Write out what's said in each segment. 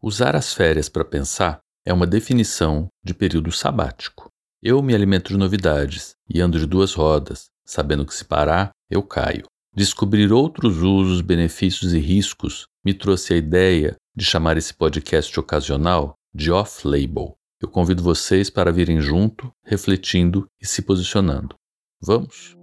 Usar as férias para pensar é uma definição de período sabático. Eu me alimento de novidades e ando de duas rodas, sabendo que se parar, eu caio. Descobrir outros usos, benefícios e riscos me trouxe a ideia de chamar esse podcast ocasional de off-label. Eu convido vocês para virem junto, refletindo e se posicionando. Vamos?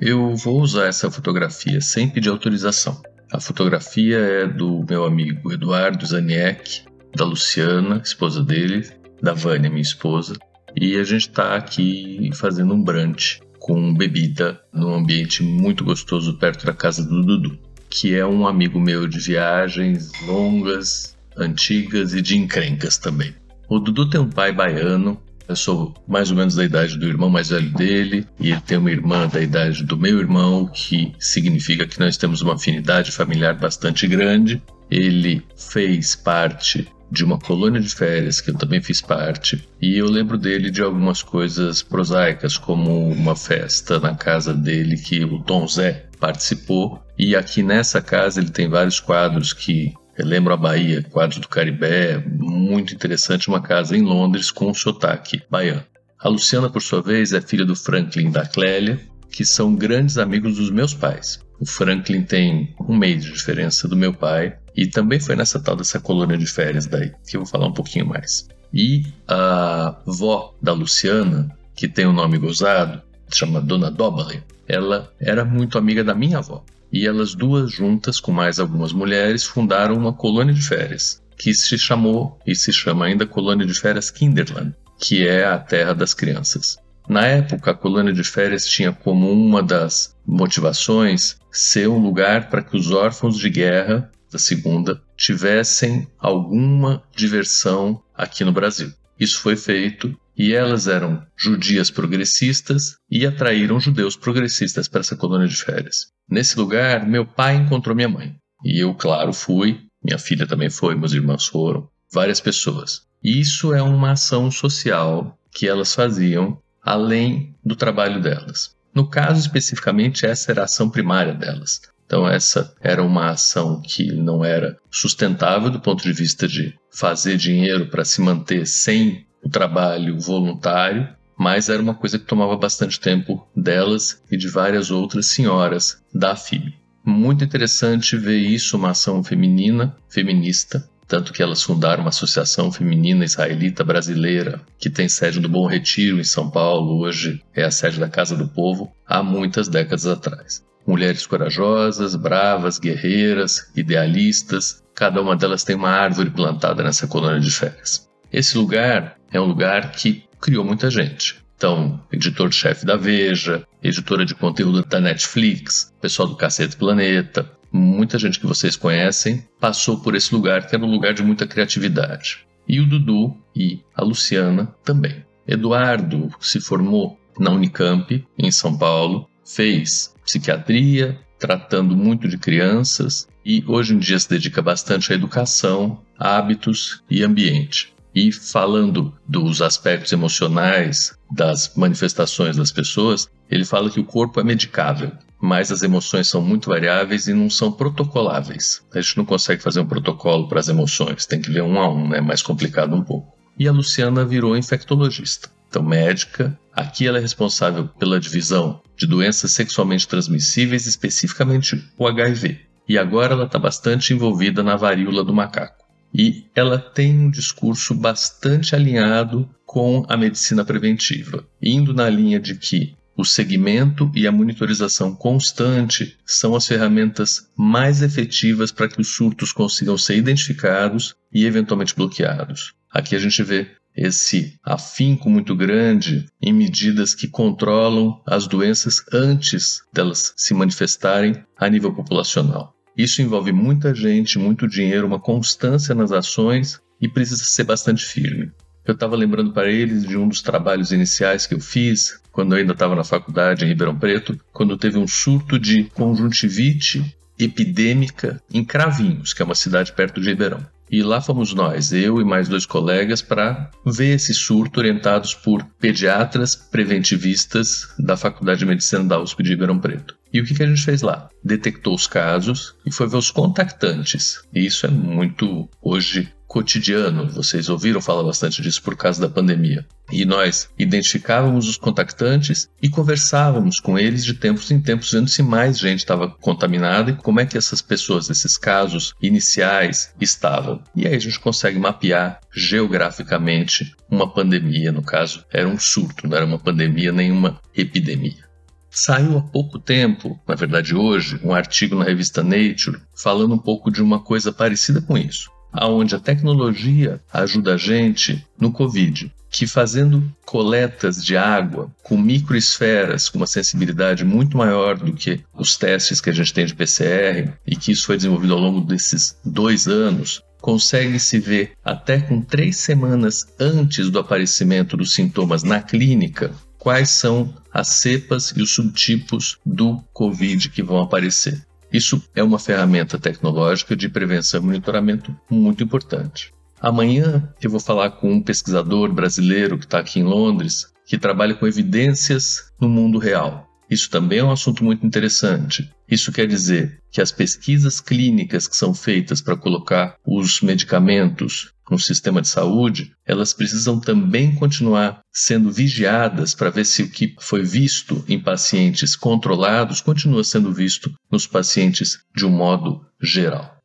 Eu vou usar essa fotografia sem pedir autorização. A fotografia é do meu amigo Eduardo Zaniek, da Luciana, esposa dele, da Vânia, minha esposa, e a gente está aqui fazendo um brunch com bebida num ambiente muito gostoso perto da casa do Dudu, que é um amigo meu de viagens longas, antigas e de encrencas também. O Dudu tem um pai baiano eu sou mais ou menos da idade do irmão mais velho dele, e ele tem uma irmã da idade do meu irmão, que significa que nós temos uma afinidade familiar bastante grande. Ele fez parte de uma colônia de férias que eu também fiz parte, e eu lembro dele de algumas coisas prosaicas, como uma festa na casa dele que o Tom Zé participou, e aqui nessa casa ele tem vários quadros que Lembro a Bahia, quadros do Caribé, muito interessante, uma casa em Londres com um sotaque baiano. A Luciana, por sua vez, é filha do Franklin e da Clélia, que são grandes amigos dos meus pais. O Franklin tem um mês de diferença do meu pai e também foi nessa tal dessa colônia de férias daí, que eu vou falar um pouquinho mais. E a vó da Luciana, que tem o um nome gozado, chama Dona Dobale, ela era muito amiga da minha avó e elas duas juntas com mais algumas mulheres fundaram uma colônia de férias que se chamou e se chama ainda Colônia de Férias Kinderland, que é a terra das crianças. Na época, a colônia de férias tinha como uma das motivações ser um lugar para que os órfãos de guerra da Segunda tivessem alguma diversão aqui no Brasil. Isso foi feito e elas eram judias progressistas e atraíram judeus progressistas para essa colônia de férias. Nesse lugar, meu pai encontrou minha mãe. E eu, claro, fui, minha filha também foi, meus irmãos foram, várias pessoas. Isso é uma ação social que elas faziam além do trabalho delas. No caso especificamente, essa era a ação primária delas. Então, essa era uma ação que não era sustentável do ponto de vista de fazer dinheiro para se manter sem o trabalho voluntário, mas era uma coisa que tomava bastante tempo delas e de várias outras senhoras da FIB. Muito interessante ver isso, uma ação feminina, feminista, tanto que elas fundaram uma associação feminina israelita brasileira, que tem sede do Bom Retiro, em São Paulo, hoje é a sede da Casa do Povo, há muitas décadas atrás. Mulheres corajosas, bravas, guerreiras, idealistas, cada uma delas tem uma árvore plantada nessa colônia de férias. Esse lugar é um lugar que criou muita gente. Então, editor-chefe da Veja, editora de conteúdo da Netflix, pessoal do Cacete Planeta, muita gente que vocês conhecem passou por esse lugar que era um lugar de muita criatividade. E o Dudu e a Luciana também. Eduardo se formou na Unicamp, em São Paulo, fez psiquiatria, tratando muito de crianças e hoje em dia se dedica bastante à educação, hábitos e ambiente. E falando dos aspectos emocionais das manifestações das pessoas, ele fala que o corpo é medicável, mas as emoções são muito variáveis e não são protocoláveis. A gente não consegue fazer um protocolo para as emoções, tem que ver um a um, né? É mais complicado um pouco. E a Luciana virou infectologista. Então, médica, aqui ela é responsável pela divisão de doenças sexualmente transmissíveis, especificamente o HIV. E agora ela está bastante envolvida na varíola do macaco e ela tem um discurso bastante alinhado com a medicina preventiva, indo na linha de que o segmento e a monitorização constante são as ferramentas mais efetivas para que os surtos consigam ser identificados e eventualmente bloqueados. Aqui a gente vê esse afinco muito grande em medidas que controlam as doenças antes delas se manifestarem a nível populacional. Isso envolve muita gente, muito dinheiro, uma constância nas ações e precisa ser bastante firme. Eu estava lembrando para eles de um dos trabalhos iniciais que eu fiz quando eu ainda estava na faculdade em Ribeirão Preto, quando teve um surto de conjuntivite epidêmica em Cravinhos, que é uma cidade perto de Ribeirão. E lá fomos nós, eu e mais dois colegas, para ver esse surto orientados por pediatras preventivistas da Faculdade de Medicina da USP de Ribeirão Preto. E o que, que a gente fez lá? Detectou os casos e foi ver os contactantes. E isso é muito, hoje, cotidiano. Vocês ouviram falar bastante disso por causa da pandemia. E nós identificávamos os contactantes e conversávamos com eles de tempos em tempos, vendo se mais gente estava contaminada e como é que essas pessoas, esses casos iniciais, estavam. E aí a gente consegue mapear geograficamente uma pandemia, no caso, era um surto, não era uma pandemia nem uma epidemia. Saiu há pouco tempo, na verdade hoje, um artigo na revista Nature falando um pouco de uma coisa parecida com isso aonde a tecnologia ajuda a gente no Covid, que fazendo coletas de água com microesferas com uma sensibilidade muito maior do que os testes que a gente tem de PCR e que isso foi desenvolvido ao longo desses dois anos, consegue se ver até com três semanas antes do aparecimento dos sintomas na clínica quais são as cepas e os subtipos do Covid que vão aparecer. Isso é uma ferramenta tecnológica de prevenção e monitoramento muito importante. Amanhã eu vou falar com um pesquisador brasileiro que está aqui em Londres, que trabalha com evidências no mundo real. Isso também é um assunto muito interessante. Isso quer dizer que as pesquisas clínicas que são feitas para colocar os medicamentos no sistema de saúde, elas precisam também continuar sendo vigiadas para ver se o que foi visto em pacientes controlados continua sendo visto nos pacientes de um modo geral.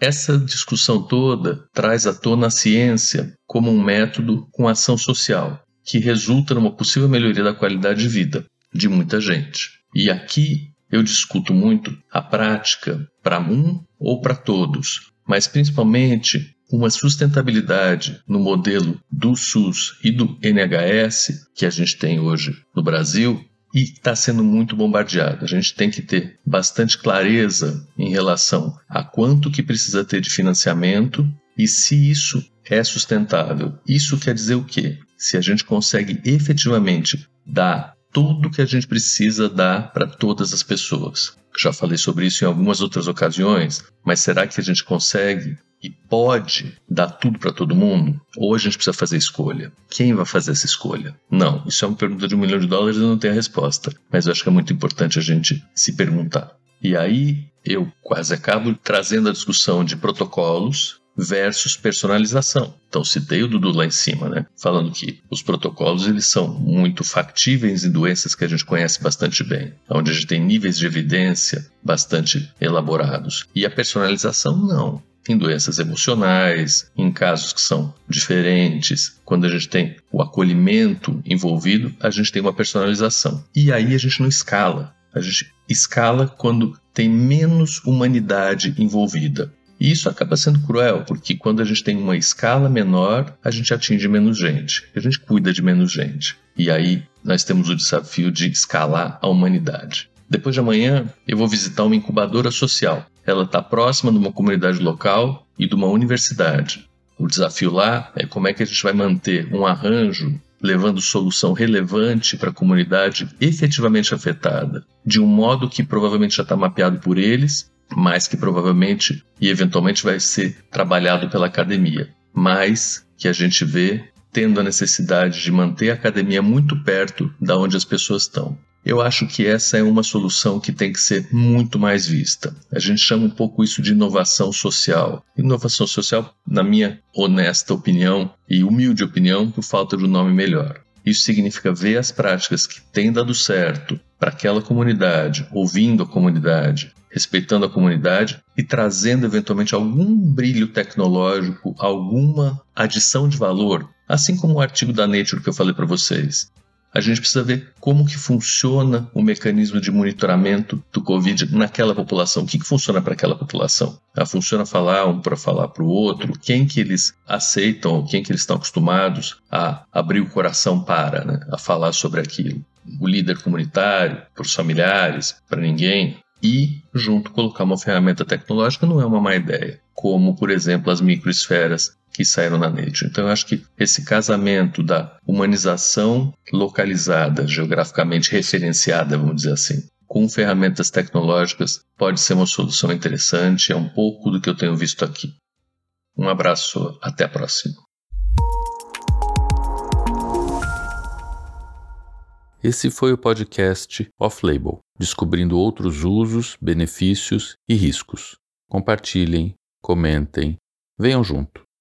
Essa discussão toda traz à tona a ciência como um método com ação social, que resulta numa possível melhoria da qualidade de vida de muita gente. E aqui eu discuto muito a prática para um ou para todos, mas principalmente uma sustentabilidade no modelo do SUS e do NHS que a gente tem hoje no Brasil e está sendo muito bombardeado. A gente tem que ter bastante clareza em relação a quanto que precisa ter de financiamento e se isso é sustentável. Isso quer dizer o quê? Se a gente consegue efetivamente dar tudo que a gente precisa dar para todas as pessoas. Já falei sobre isso em algumas outras ocasiões, mas será que a gente consegue e pode dar tudo para todo mundo? Ou a gente precisa fazer escolha? Quem vai fazer essa escolha? Não, isso é uma pergunta de um milhão de dólares e eu não tenho a resposta. Mas eu acho que é muito importante a gente se perguntar. E aí eu quase acabo trazendo a discussão de protocolos versus personalização. Então citei o Dudu lá em cima, né? Falando que os protocolos eles são muito factíveis em doenças que a gente conhece bastante bem, onde a gente tem níveis de evidência bastante elaborados. E a personalização não em doenças emocionais, em casos que são diferentes, quando a gente tem o acolhimento envolvido, a gente tem uma personalização. E aí a gente não escala. A gente escala quando tem menos humanidade envolvida. E isso acaba sendo cruel, porque quando a gente tem uma escala menor, a gente atinge menos gente, a gente cuida de menos gente. E aí nós temos o desafio de escalar a humanidade. Depois de amanhã, eu vou visitar uma incubadora social. Ela está próxima de uma comunidade local e de uma universidade. O desafio lá é como é que a gente vai manter um arranjo levando solução relevante para a comunidade efetivamente afetada, de um modo que provavelmente já está mapeado por eles, mas que provavelmente e eventualmente vai ser trabalhado pela academia, mas que a gente vê tendo a necessidade de manter a academia muito perto da onde as pessoas estão. Eu acho que essa é uma solução que tem que ser muito mais vista. A gente chama um pouco isso de inovação social. Inovação social, na minha honesta opinião e humilde opinião, por falta de um nome melhor. Isso significa ver as práticas que têm dado certo para aquela comunidade, ouvindo a comunidade, respeitando a comunidade e trazendo eventualmente algum brilho tecnológico, alguma adição de valor, assim como o artigo da Nature que eu falei para vocês a gente precisa ver como que funciona o mecanismo de monitoramento do Covid naquela população. O que, que funciona para aquela população? Ah, funciona falar um para falar para o outro? Quem que eles aceitam? Quem que eles estão acostumados a abrir o coração para, né? a falar sobre aquilo? O líder comunitário, para os familiares, para ninguém? E, junto, colocar uma ferramenta tecnológica não é uma má ideia, como, por exemplo, as microesferas que saíram na Nature. Então, eu acho que esse casamento da humanização localizada, geograficamente referenciada, vamos dizer assim, com ferramentas tecnológicas pode ser uma solução interessante, é um pouco do que eu tenho visto aqui. Um abraço, até a próxima. Esse foi o podcast Off-Label, descobrindo outros usos, benefícios e riscos. Compartilhem, comentem, venham junto.